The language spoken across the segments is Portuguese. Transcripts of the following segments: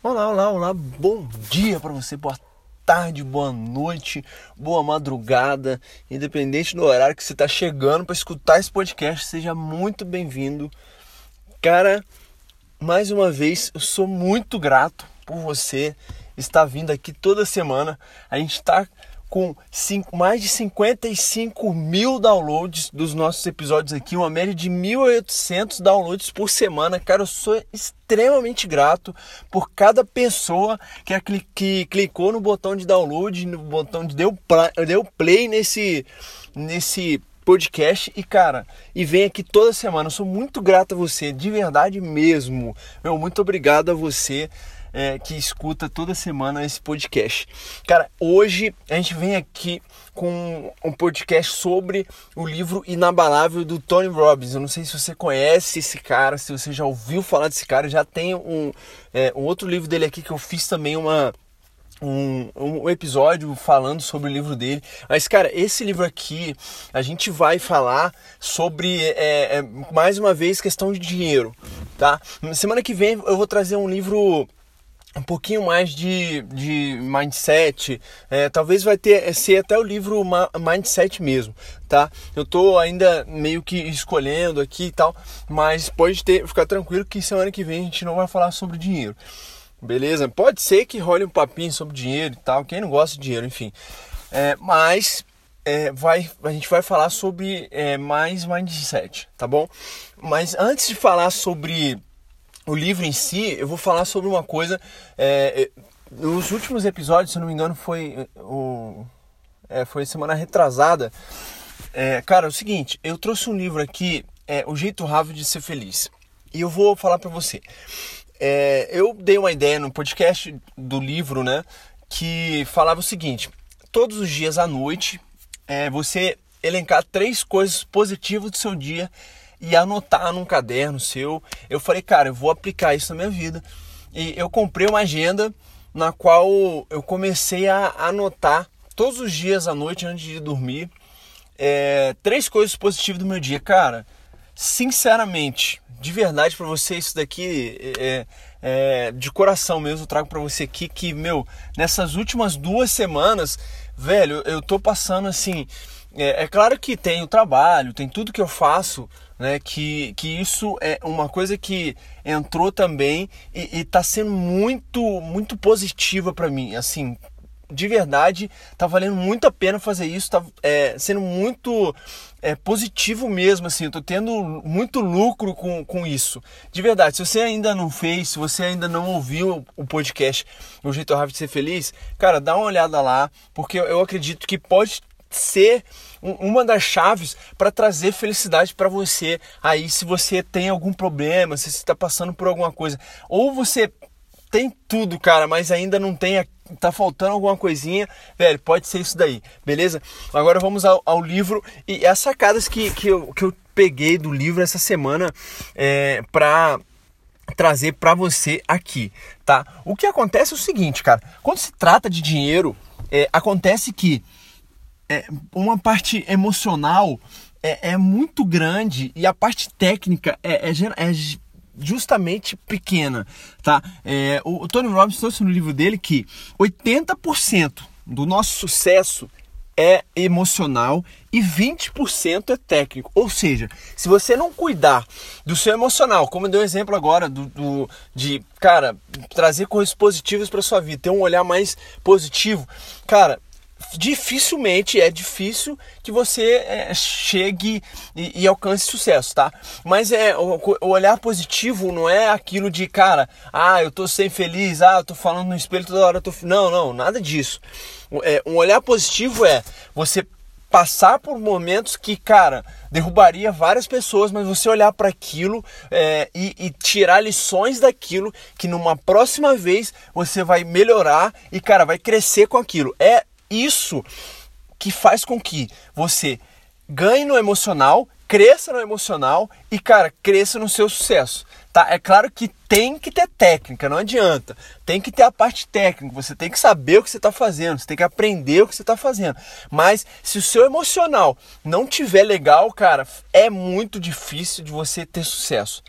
Olá, olá, olá, bom dia para você, boa tarde, boa noite, boa madrugada, independente do horário que você está chegando para escutar esse podcast, seja muito bem-vindo. Cara, mais uma vez, eu sou muito grato por você estar vindo aqui toda semana. A gente está com cinco, mais de 55 mil downloads dos nossos episódios aqui, uma média de 1.800 downloads por semana. Cara, eu sou extremamente grato por cada pessoa que, que clicou no botão de download, no botão de deu, deu play nesse, nesse podcast e cara, e vem aqui toda semana. Eu sou muito grato a você, de verdade mesmo. Meu, muito obrigado a você é, que escuta toda semana esse podcast. Cara, hoje a gente vem aqui com um podcast sobre o livro Inabalável do Tony Robbins. Eu não sei se você conhece esse cara, se você já ouviu falar desse cara. Já tem um, é, um outro livro dele aqui que eu fiz também uma um, um, episódio falando sobre o livro dele. Mas, cara, esse livro aqui, a gente vai falar sobre, é, é, mais uma vez, questão de dinheiro, tá? Semana que vem eu vou trazer um livro um pouquinho mais de, de mindset, é, talvez vai ter ser até o livro mindset mesmo, tá? Eu tô ainda meio que escolhendo aqui e tal, mas pode ter, ficar tranquilo que semana que vem a gente não vai falar sobre dinheiro, beleza? Pode ser que role um papinho sobre dinheiro e tal, quem não gosta de dinheiro, enfim, é, mas é, vai, a gente vai falar sobre é, mais mindset, tá bom? Mas antes de falar sobre o livro em si, eu vou falar sobre uma coisa. É, é, nos últimos episódios, se não me engano, foi o é, foi semana retrasada. É, cara, é o seguinte, eu trouxe um livro aqui, é, O Jeito Rápido de Ser Feliz. E eu vou falar para você. É, eu dei uma ideia no podcast do livro, né? Que falava o seguinte: todos os dias à noite, é, você elencar três coisas positivas do seu dia e anotar num caderno seu. Eu falei, cara, eu vou aplicar isso na minha vida. E eu comprei uma agenda na qual eu comecei a anotar todos os dias à noite antes de dormir é, três coisas positivas do meu dia. Cara, sinceramente, de verdade para você, isso daqui é, é, de coração mesmo, eu trago para você aqui que, meu, nessas últimas duas semanas, velho, eu tô passando assim. É, é claro que tem o trabalho, tem tudo que eu faço né? Que, que isso é uma coisa que entrou também e está sendo muito, muito positiva para mim. Assim, de verdade, tá valendo muito a pena fazer isso, tá é, sendo muito é, positivo mesmo, assim, eu tô tendo muito lucro com, com isso. De verdade, se você ainda não fez, se você ainda não ouviu o podcast O Jeito Rápido de Ser Feliz, cara, dá uma olhada lá, porque eu acredito que pode ser uma das chaves para trazer felicidade para você. Aí, se você tem algum problema, se você está passando por alguma coisa, ou você tem tudo, cara, mas ainda não tem, tá faltando alguma coisinha, velho, pode ser isso daí, beleza? Agora vamos ao, ao livro e as sacadas que, que, eu, que eu peguei do livro essa semana é, para trazer para você aqui, tá? O que acontece é o seguinte, cara, quando se trata de dinheiro, é, acontece que é, uma parte emocional é, é, muito grande e a parte técnica é, é, é justamente pequena, tá? É, o, o, Tony Robbins trouxe no livro dele que 80% do nosso sucesso é emocional e 20% é técnico. Ou seja, se você não cuidar do seu emocional, como eu dei um exemplo agora do, do de, cara, trazer coisas positivas para sua vida, ter um olhar mais positivo, cara, dificilmente é difícil que você é, chegue e, e, alcance sucesso, tá? Mas é o, o, olhar positivo não é aquilo de cara, ah, eu tô sem feliz, ah, eu tô falando no espelho toda hora, eu tô não, não, nada disso. É, um olhar positivo é você passar por momentos que, cara, derrubaria várias pessoas, mas você olhar para aquilo é, e, e, tirar lições daquilo que numa próxima vez você vai melhorar e, cara, vai crescer com aquilo. É isso que faz com que você ganhe no emocional cresça no emocional e, cara, cresça no seu sucesso. Tá? É claro que tem que ter técnica, não adianta. Tem que ter a parte técnica, você tem que saber o que você está fazendo, você tem que aprender o que você está fazendo. Mas se o seu emocional não tiver legal, cara, é muito difícil de você ter sucesso.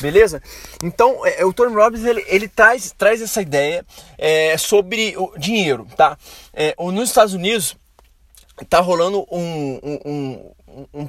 Beleza? Então, é, o Tony Robbins ele, ele traz, traz essa ideia é, sobre o dinheiro, tá? É, nos Estados Unidos tá rolando um, um, um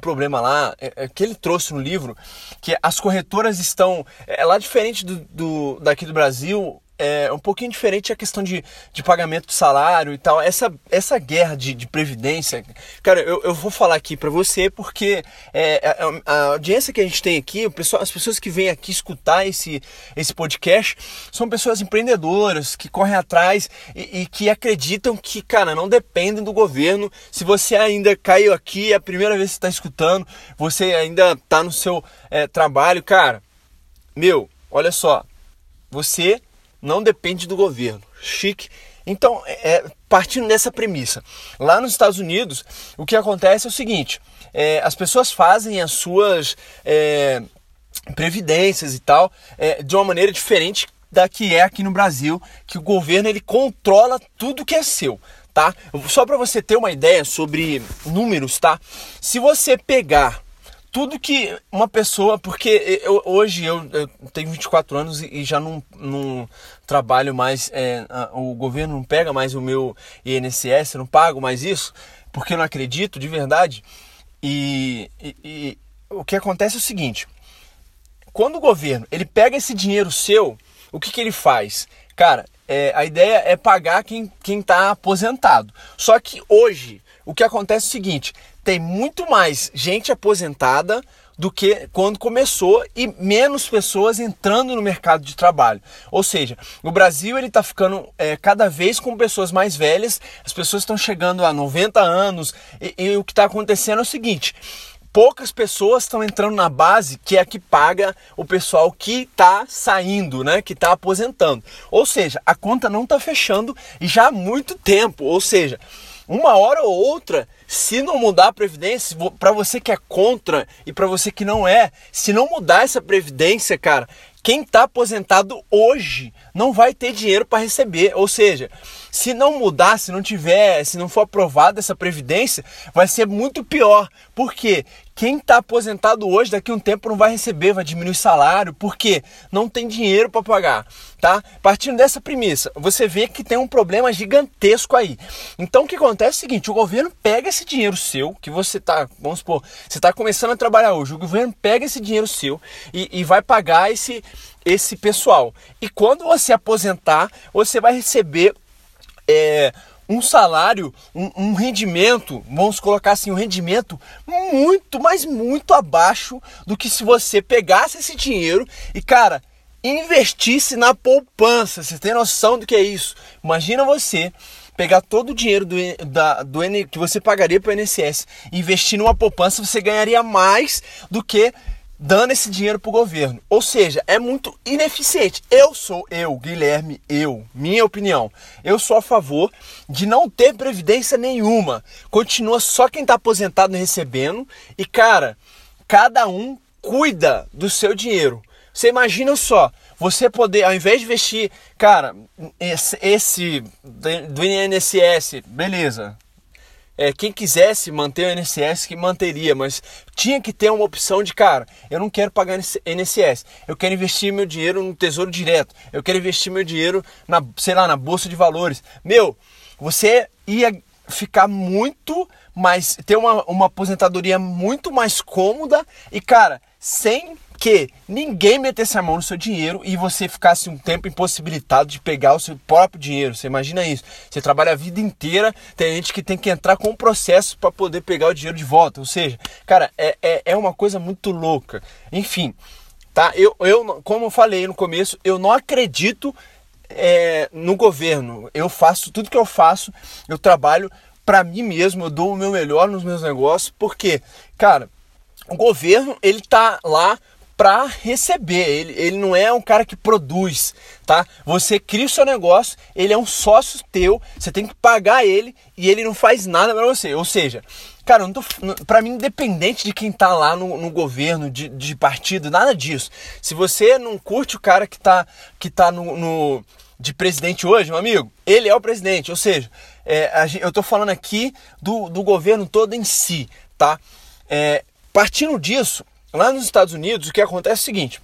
problema lá é, é, que ele trouxe no livro, que as corretoras estão é lá diferente do, do daqui do Brasil é um pouquinho diferente a questão de, de pagamento de salário e tal. Essa, essa guerra de, de previdência, cara, eu, eu vou falar aqui para você porque é, a, é, a, audiência que a gente tem aqui, o pessoal, as pessoas que vêm aqui escutar esse, esse podcast, são pessoas empreendedoras que correm atrás e, e que acreditam que, cara, não dependem do governo. Se você ainda caiu aqui, é a primeira vez que está escutando, você ainda está no seu é, trabalho, cara, meu, olha só, você não depende do governo. Chique. Então, é, é, partindo dessa premissa, lá nos Estados Unidos, o que acontece é o seguinte: é, as pessoas fazem as suas é, previdências e tal é, de uma maneira diferente da que é aqui no Brasil, que o governo ele controla tudo que é seu. Tá? Só para você ter uma ideia sobre números, tá? Se você pegar tudo que uma pessoa, porque eu, hoje eu, eu, tenho 24 anos e, já não, não trabalho mais, é, o governo não pega mais o meu INSS, não pago mais isso, porque eu não acredito de verdade. E, e, e o que acontece é o seguinte: quando o governo ele pega esse dinheiro seu, o que, que ele faz? Cara, é, a ideia é pagar quem está aposentado. Só que hoje o que acontece é o seguinte: tem muito mais gente aposentada do que quando começou e menos pessoas entrando no mercado de trabalho. Ou seja, o Brasil ele está ficando é, cada vez com pessoas mais velhas, as pessoas estão chegando a 90 anos e, e o que está acontecendo é o seguinte: poucas pessoas estão entrando na base que é a que paga o pessoal que está saindo, né, que está aposentando. Ou seja, a conta não está fechando já há muito tempo. Ou seja, uma hora ou outra, se não mudar a previdência, para você que é contra e para você que não é, se não mudar essa previdência, cara, quem está aposentado hoje não vai ter dinheiro para receber. Ou seja, se não mudar, se não tiver, se não for aprovada essa previdência, vai ser muito pior. Por quê? Quem está aposentado hoje, daqui a um tempo não vai receber, vai diminuir o salário, porque não tem dinheiro para pagar, tá? Partindo dessa premissa, você vê que tem um problema gigantesco aí. Então o que acontece é o seguinte, o governo pega esse dinheiro seu, que você está, vamos supor, você está começando a trabalhar hoje, o governo pega esse dinheiro seu e, e vai pagar esse, esse pessoal. E quando você aposentar, você vai receber é, um salário, um, um, rendimento, vamos colocar assim, um rendimento muito, mas muito abaixo do que se você pegasse esse dinheiro e, cara, investisse na poupança. Você tem noção do que é isso? Imagina você pegar todo o dinheiro do, da, do que você pagaria para o INSS investir numa poupança, você ganharia mais do que dando esse dinheiro para o governo. Ou seja, é muito ineficiente. Eu sou, eu, Guilherme, eu, minha opinião, eu sou a favor de não ter previdência nenhuma. Continua só quem está aposentado recebendo. E, cara, cada um cuida do seu dinheiro. Você imagina só, você poder, ao invés de investir, cara, esse, esse do INSS, beleza, é, quem quisesse manter o INSS que manteria, mas tinha que ter uma opção de cara, eu não quero pagar INSS, eu quero investir meu dinheiro no Tesouro Direto, eu quero investir meu dinheiro na, sei lá, na bolsa de valores. Meu, você ia ficar muito mais, ter uma, uma aposentadoria muito mais cômoda e cara, sem que ninguém metesse a mão no seu dinheiro e você ficasse um tempo impossibilitado de pegar o seu próprio dinheiro. Você imagina isso? Você trabalha a vida inteira, tem gente que tem que entrar com um processo para poder pegar o dinheiro de volta. Ou seja, cara, é, é, é uma coisa muito louca. Enfim, tá? Eu, eu, como eu falei no começo, eu não acredito é, no governo. Eu faço tudo que eu faço, eu trabalho para mim mesmo, eu dou o meu melhor nos meus negócios, porque, cara, o governo ele tá lá para receber. Ele, ele não é um cara que produz, tá? Você cria o seu negócio, ele é um sócio teu, você tem que pagar ele e ele não faz nada para você. Ou seja, Cara, tô, pra mim, independente de quem tá lá no, no governo, de, de, partido, nada disso. Se você não curte o cara que tá, que tá no, no de presidente hoje, meu amigo, ele é o presidente. Ou seja, é, eu tô falando aqui do, do governo todo em si, tá? É, partindo disso, lá nos Estados Unidos, o que acontece é o seguinte: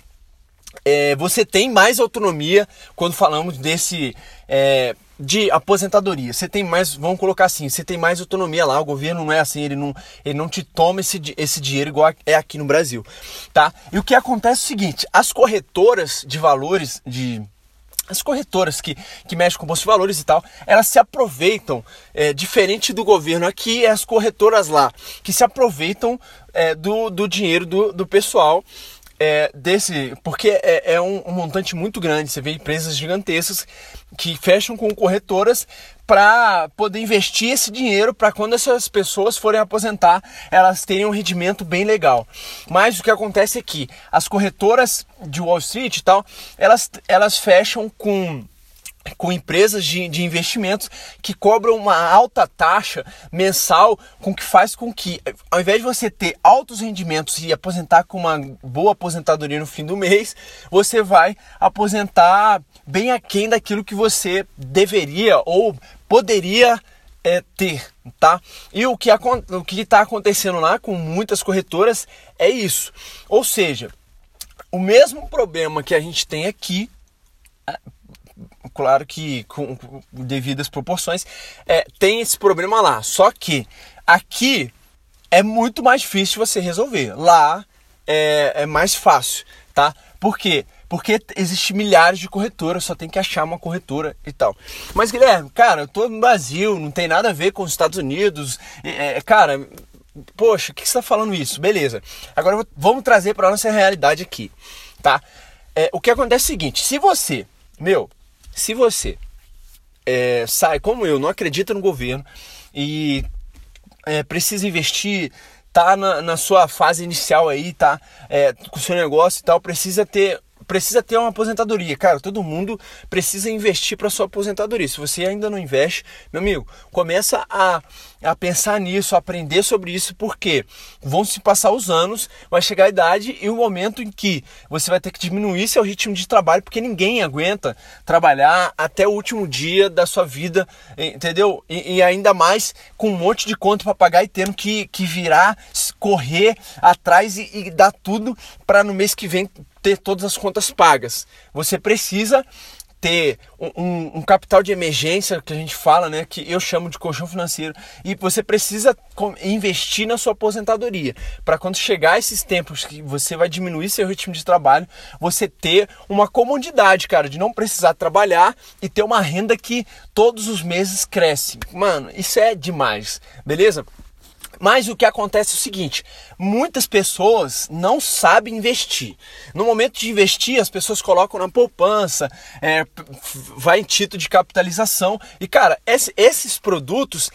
é, você tem mais autonomia quando falamos desse é, de aposentadoria. Você tem mais, vamos colocar assim, você tem mais autonomia lá. O governo não é assim, ele não, ele não te toma esse, esse dinheiro igual é aqui no Brasil, tá? E o que acontece é o seguinte: as corretoras de valores de as corretoras que, que mexem com bolsa de valores e tal, elas se aproveitam, é, diferente do governo aqui, é as corretoras lá, que se aproveitam é, do, do dinheiro do, do pessoal é, desse. Porque é, é um, um, montante muito grande. Você vê empresas gigantescas que fecham com corretoras para poder investir esse dinheiro para quando essas pessoas forem aposentar, elas terem um rendimento bem legal. Mas o que acontece é que as corretoras de Wall Street e tal, elas, elas fecham com com empresas de, de investimentos que cobram uma alta taxa mensal, com que faz com que, ao invés de você ter altos rendimentos e aposentar com uma boa aposentadoria no fim do mês, você vai aposentar bem aquém daquilo que você deveria ou poderia é, ter, tá? E o que o está acontecendo lá com muitas corretoras é isso. Ou seja, o mesmo problema que a gente tem aqui claro que com, com devidas proporções, é, tem esse problema lá. Só que aqui é muito mais difícil você resolver. Lá é, é mais fácil, tá? Por quê? Porque existe milhares de corretoras, só tem que achar uma corretora e tal. Mas Guilherme, cara, eu tô no Brasil, não tem nada a ver com os Estados Unidos. É, cara, poxa, o que você está falando isso? Beleza. Agora vamos trazer para nossa realidade aqui, tá? É, o que acontece é o seguinte: se você, meu, se você é, sai, como eu, não acredita no governo e é, precisa investir, tá na, na, sua fase inicial aí, tá é, com o seu negócio e tal, precisa ter precisa ter uma aposentadoria. Cara, todo mundo precisa investir para sua aposentadoria. Se você ainda não investe, meu amigo, começa a, a pensar nisso, a aprender sobre isso, porque vão se passar os anos, vai chegar a idade e o momento em que você vai ter que diminuir seu ritmo de trabalho, porque ninguém aguenta trabalhar até o último dia da sua vida, entendeu? E, e ainda mais com um monte de conta para pagar e tendo que, que virar, correr atrás e, e dar tudo para no mês que vem ter todas as contas pagas. Você precisa ter um, um, capital de emergência que a gente fala, né, que eu chamo de colchão financeiro, e você precisa investir na sua aposentadoria para quando chegar esses tempos que você vai diminuir seu ritmo de trabalho, você ter uma comodidade, cara, de não precisar trabalhar e ter uma renda que todos os meses cresce. Mano, isso é demais, beleza? Mas o que acontece é o seguinte: muitas pessoas não sabem investir. No momento de investir, as pessoas colocam na poupança, é, vai em título de capitalização. E cara, esses produtos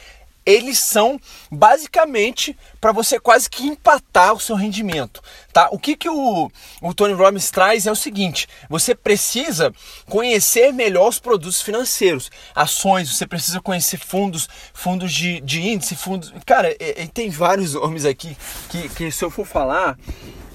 eles são basicamente para você quase que empatar o seu rendimento, tá? O que, que o, o Tony Robbins traz é o seguinte: você precisa conhecer melhor os produtos financeiros, ações, você precisa conhecer fundos, fundos de, de índice, fundos. Cara, e, e tem vários nomes aqui que, que se eu for falar,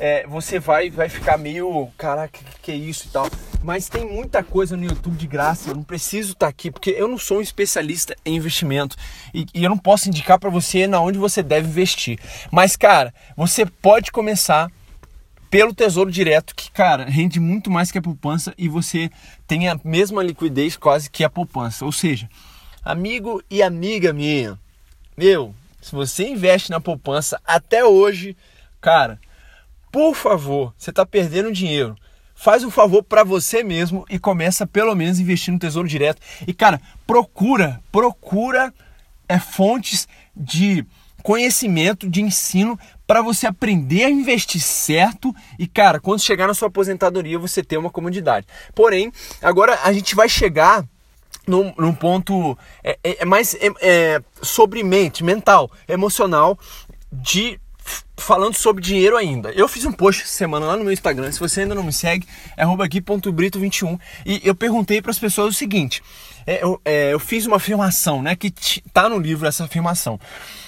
é, você vai, vai ficar meio, caraca, que, que é isso e tal. Mas tem muita coisa no YouTube de graça, eu não preciso estar tá aqui, porque eu não sou um especialista em investimento e, e eu não posso indicar para você na onde você deve investir. Mas, cara, você pode começar pelo Tesouro Direto, que, cara, rende muito mais que a poupança e você tem a mesma liquidez quase que a poupança. Ou seja, amigo e amiga minha, meu, se você investe na poupança até hoje, cara, por favor, você está perdendo dinheiro. Faz um favor para você mesmo e começa pelo menos investir no Tesouro Direto. E cara, procura, procura é, fontes de conhecimento, de ensino para você aprender a investir certo e, cara, quando chegar na sua aposentadoria você ter uma comodidade. Porém, agora a gente vai chegar num, num ponto é, é, é mais é, é, sobre mente, mental, emocional, de falando sobre dinheiro ainda. Eu fiz um post semana lá no meu Instagram, se você ainda não me segue, é aqui.brito21 e eu perguntei para as pessoas o seguinte, é, eu, é, eu, fiz uma afirmação, né, que tá no livro essa afirmação.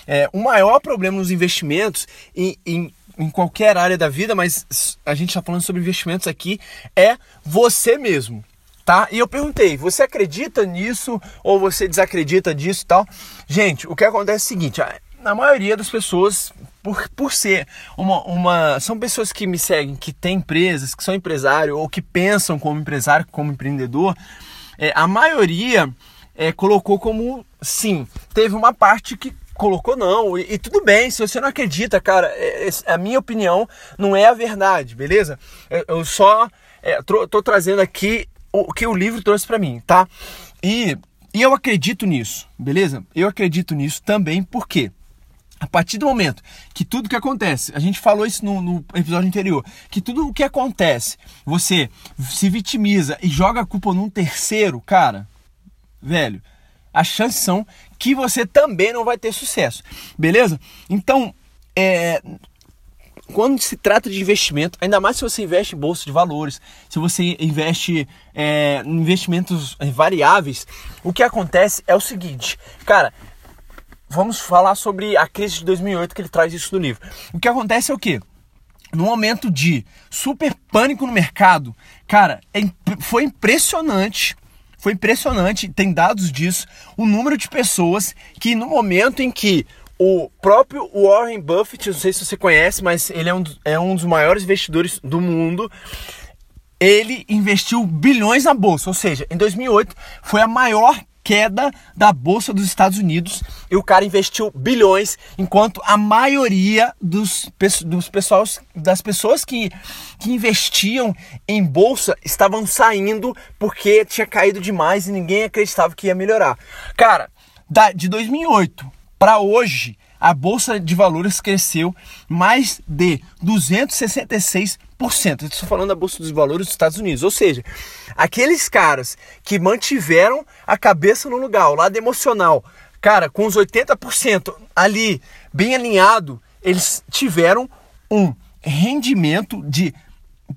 É, o maior problema nos investimentos em, em em qualquer área da vida, mas a gente está falando sobre investimentos aqui, é você mesmo. Tá? E eu perguntei, você acredita nisso ou você desacredita disso e tal? Gente, o que acontece é o seguinte, a maioria das pessoas por, por ser uma, uma. São pessoas que me seguem, que têm empresas, que são empresário ou que pensam como empresário, como empreendedor. É, a maioria é, colocou como sim. Teve uma parte que colocou não. E, e, tudo bem, se você não acredita, cara, é, é, a minha opinião não é a verdade, beleza? Eu, eu só é, tô, tô, trazendo aqui o que o livro trouxe para mim, tá? E, e eu acredito nisso, beleza? Eu acredito nisso também, por quê? A partir do momento que tudo que acontece, a gente falou isso no, no, episódio anterior, que tudo o que acontece, você se vitimiza e joga a culpa num terceiro, cara, velho, as chances são que você também não vai ter sucesso, beleza? Então, é, quando se trata de investimento, ainda mais se você investe em bolsa de valores, se você investe é, em investimentos variáveis, o que acontece é o seguinte, cara, vamos falar sobre a crise de 2008 que ele traz isso no livro. O que acontece é o que? No momento de super pânico no mercado, cara, é, foi impressionante. Foi impressionante, tem dados disso, o número de pessoas que no momento em que o próprio Warren Buffett, não sei se você conhece, mas ele é um, é um dos maiores investidores do mundo. Ele investiu bilhões na bolsa, ou seja, em 2008 foi a maior queda da bolsa dos Estados Unidos e o cara investiu bilhões, enquanto a maioria dos, dos pessoas, das pessoas que, que investiam em bolsa estavam saindo porque tinha caído demais e ninguém acreditava que ia melhorar. Cara, da, de 2008 para hoje, a bolsa de valores cresceu mais de 266%. Estou falando da bolsa de valores dos Estados Unidos, ou seja, aqueles caras que mantiveram a cabeça no lugar, o lado emocional, cara, com os 80% ali bem alinhado, eles tiveram um rendimento de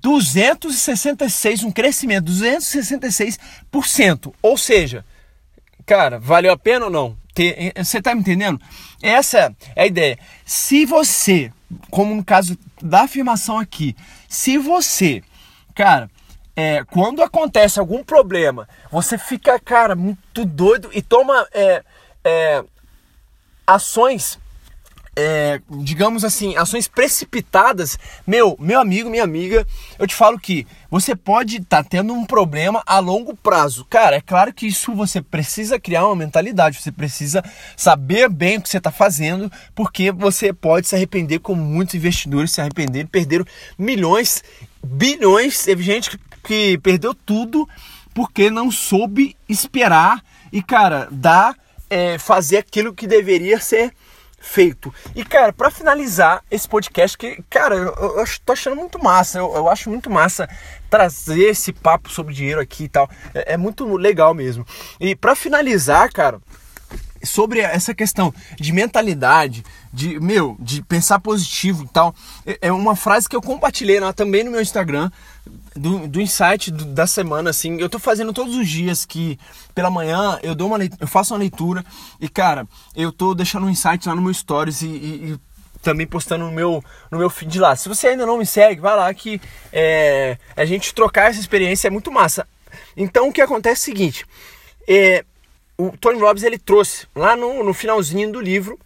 266, um crescimento de 266%. Ou seja, cara, valeu a pena ou não? Ter. Você está me entendendo? Essa é a ideia. Se você, como no caso da afirmação aqui, se você, cara, é, quando acontece algum problema, você fica, cara, muito doido e toma é, é, ações é, digamos assim, ações precipitadas, meu, meu amigo, minha amiga, eu te falo que você pode estar tá tendo um problema a longo prazo. Cara, é claro que isso você precisa criar uma mentalidade, você precisa saber bem o que você está fazendo, porque você pode se arrepender, como muitos investidores se arrependeram, perderam milhões, bilhões. Teve gente que, que perdeu tudo porque não soube esperar e, cara, dar, é, fazer aquilo que deveria ser feito. E, cara, para finalizar esse podcast, que, cara, eu, eu, tô achando muito massa, eu, eu, acho muito massa trazer esse papo sobre dinheiro aqui e tal. É, é muito legal mesmo. E para finalizar, cara, sobre essa questão de mentalidade, de meu, de pensar positivo e tal, é, é uma frase que eu compartilhei lá também no meu Instagram do, do insight do, da semana, assim. Eu tô fazendo todos os dias que pela manhã eu dou uma eu faço uma leitura e, cara, eu tô deixando um insight lá no meu stories e, e, e também postando no meu, no meu feed lá. Se você ainda não me segue, vai lá que é, a gente trocar essa experiência é muito massa. Então o que acontece é o seguinte: é, o Tony Robbins ele trouxe lá no, no finalzinho do livro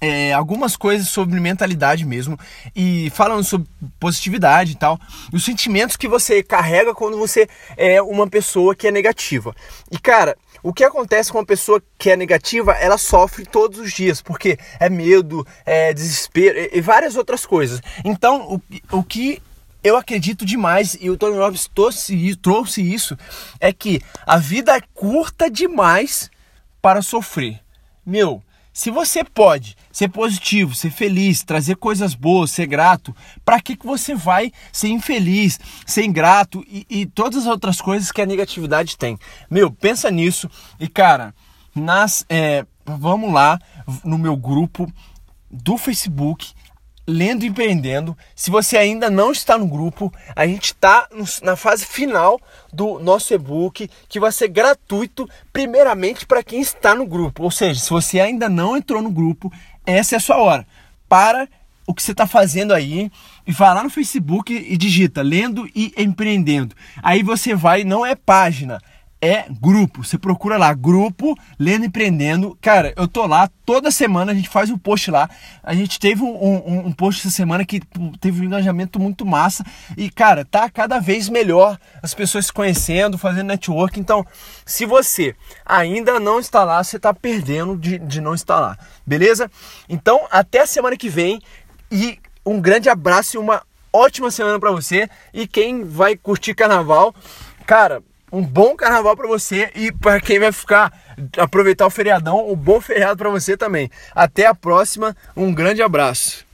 é, algumas coisas sobre mentalidade mesmo e falando sobre positividade e tal, os sentimentos que você carrega quando você é uma pessoa que é negativa. E cara, o que acontece com uma pessoa que é negativa, ela sofre todos os dias, porque é medo, é desespero e várias outras coisas. Então, o, o que eu acredito demais, e o Tony Robbins trouxe, trouxe isso, é que a vida é curta demais para sofrer. Meu, se você pode ser positivo, ser feliz, trazer coisas boas, ser grato, para que, que você vai ser infeliz, ser ingrato e, e todas as outras coisas que a negatividade tem? Meu, pensa nisso e cara, nas, é, vamos lá no meu grupo do Facebook, Lendo e Empreendendo. Se você ainda não está no grupo, a gente está na fase final do nosso e-book, que vai ser gratuito, primeiramente para quem está no grupo. Ou seja, se você ainda não entrou no grupo, essa é a sua hora. Para o que você está fazendo aí e vai lá no Facebook e digita Lendo e Empreendendo. Aí você vai, não é página, é grupo. Você procura lá, grupo Lendo Empreendendo. Cara, eu tô lá toda semana, a gente faz um post lá. A gente teve um, um, um, post essa semana que teve um engajamento muito massa. E, cara, tá cada vez melhor as pessoas se conhecendo, fazendo network. Então, se você ainda não está lá, você tá perdendo de, de não estar lá. Beleza? Então, até a semana que vem. E um grande abraço e uma ótima semana para você. E quem vai curtir carnaval, cara, um bom carnaval para você e para quem vai ficar aproveitar o feriadão, um bom feriado para você também. Até a próxima, um grande abraço.